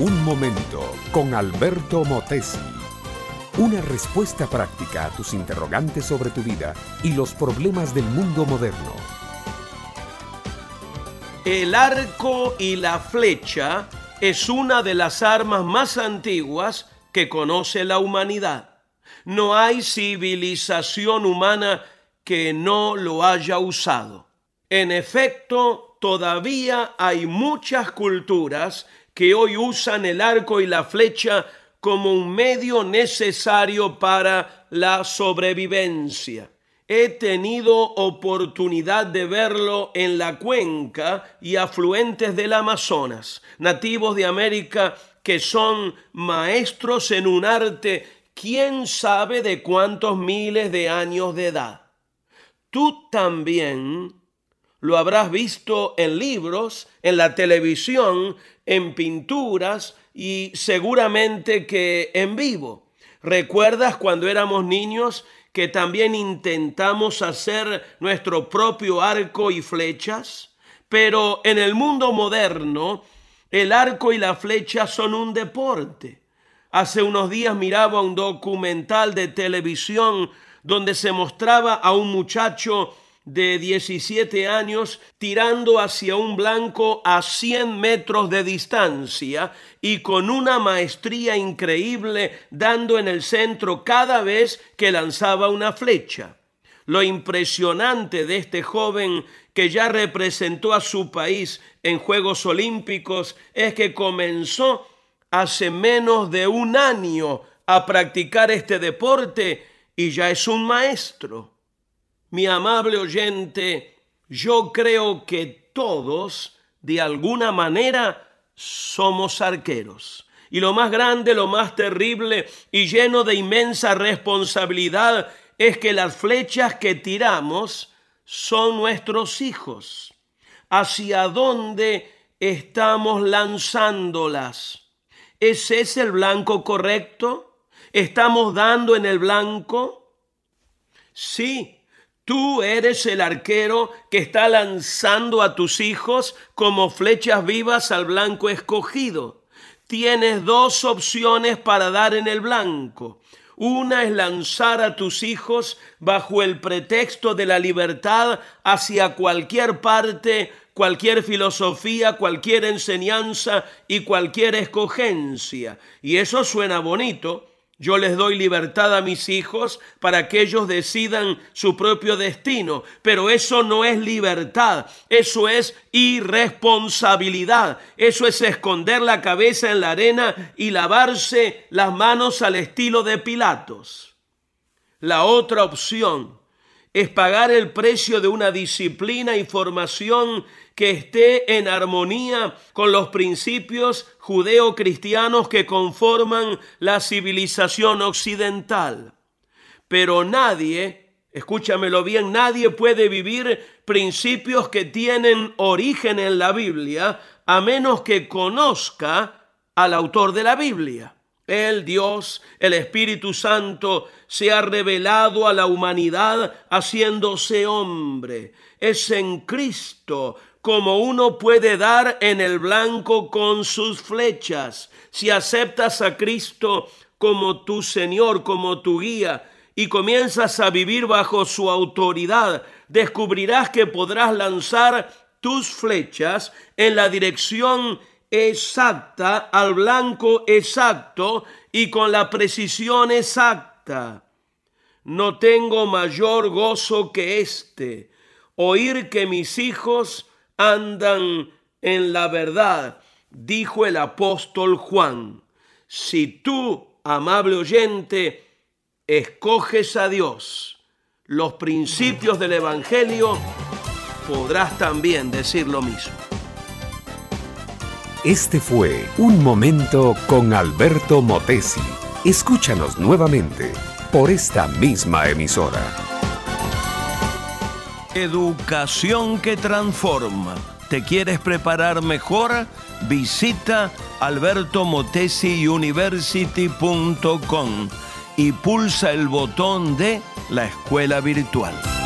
Un momento con Alberto Motesi. Una respuesta práctica a tus interrogantes sobre tu vida y los problemas del mundo moderno. El arco y la flecha es una de las armas más antiguas que conoce la humanidad. No hay civilización humana que no lo haya usado. En efecto, todavía hay muchas culturas que hoy usan el arco y la flecha como un medio necesario para la sobrevivencia. He tenido oportunidad de verlo en la cuenca y afluentes del Amazonas, nativos de América que son maestros en un arte quién sabe de cuántos miles de años de edad. Tú también lo habrás visto en libros, en la televisión, en pinturas y seguramente que en vivo. ¿Recuerdas cuando éramos niños que también intentamos hacer nuestro propio arco y flechas? Pero en el mundo moderno, el arco y la flecha son un deporte. Hace unos días miraba un documental de televisión donde se mostraba a un muchacho de 17 años tirando hacia un blanco a 100 metros de distancia y con una maestría increíble dando en el centro cada vez que lanzaba una flecha. Lo impresionante de este joven que ya representó a su país en Juegos Olímpicos es que comenzó hace menos de un año a practicar este deporte y ya es un maestro. Mi amable oyente, yo creo que todos, de alguna manera, somos arqueros. Y lo más grande, lo más terrible y lleno de inmensa responsabilidad es que las flechas que tiramos son nuestros hijos. ¿Hacia dónde estamos lanzándolas? ¿Es ese el blanco correcto? ¿Estamos dando en el blanco? Sí, Tú eres el arquero que está lanzando a tus hijos como flechas vivas al blanco escogido. Tienes dos opciones para dar en el blanco. Una es lanzar a tus hijos bajo el pretexto de la libertad hacia cualquier parte, cualquier filosofía, cualquier enseñanza y cualquier escogencia. Y eso suena bonito, yo les doy libertad a mis hijos para que ellos decidan su propio destino, pero eso no es libertad, eso es irresponsabilidad, eso es esconder la cabeza en la arena y lavarse las manos al estilo de Pilatos. La otra opción es pagar el precio de una disciplina y formación que esté en armonía con los principios judeo-cristianos que conforman la civilización occidental. Pero nadie, escúchamelo bien, nadie puede vivir principios que tienen origen en la Biblia a menos que conozca al autor de la Biblia. El Dios, el Espíritu Santo, se ha revelado a la humanidad haciéndose hombre. Es en Cristo como uno puede dar en el blanco con sus flechas. Si aceptas a Cristo como tu Señor, como tu guía, y comienzas a vivir bajo su autoridad, descubrirás que podrás lanzar tus flechas en la dirección exacta, al blanco exacto y con la precisión exacta. No tengo mayor gozo que este, oír que mis hijos andan en la verdad, dijo el apóstol Juan. Si tú, amable oyente, escoges a Dios, los principios del Evangelio, podrás también decir lo mismo. Este fue Un Momento con Alberto Motesi. Escúchanos nuevamente por esta misma emisora. Educación que transforma. ¿Te quieres preparar mejor? Visita albertomotesiuniversity.com y pulsa el botón de la escuela virtual.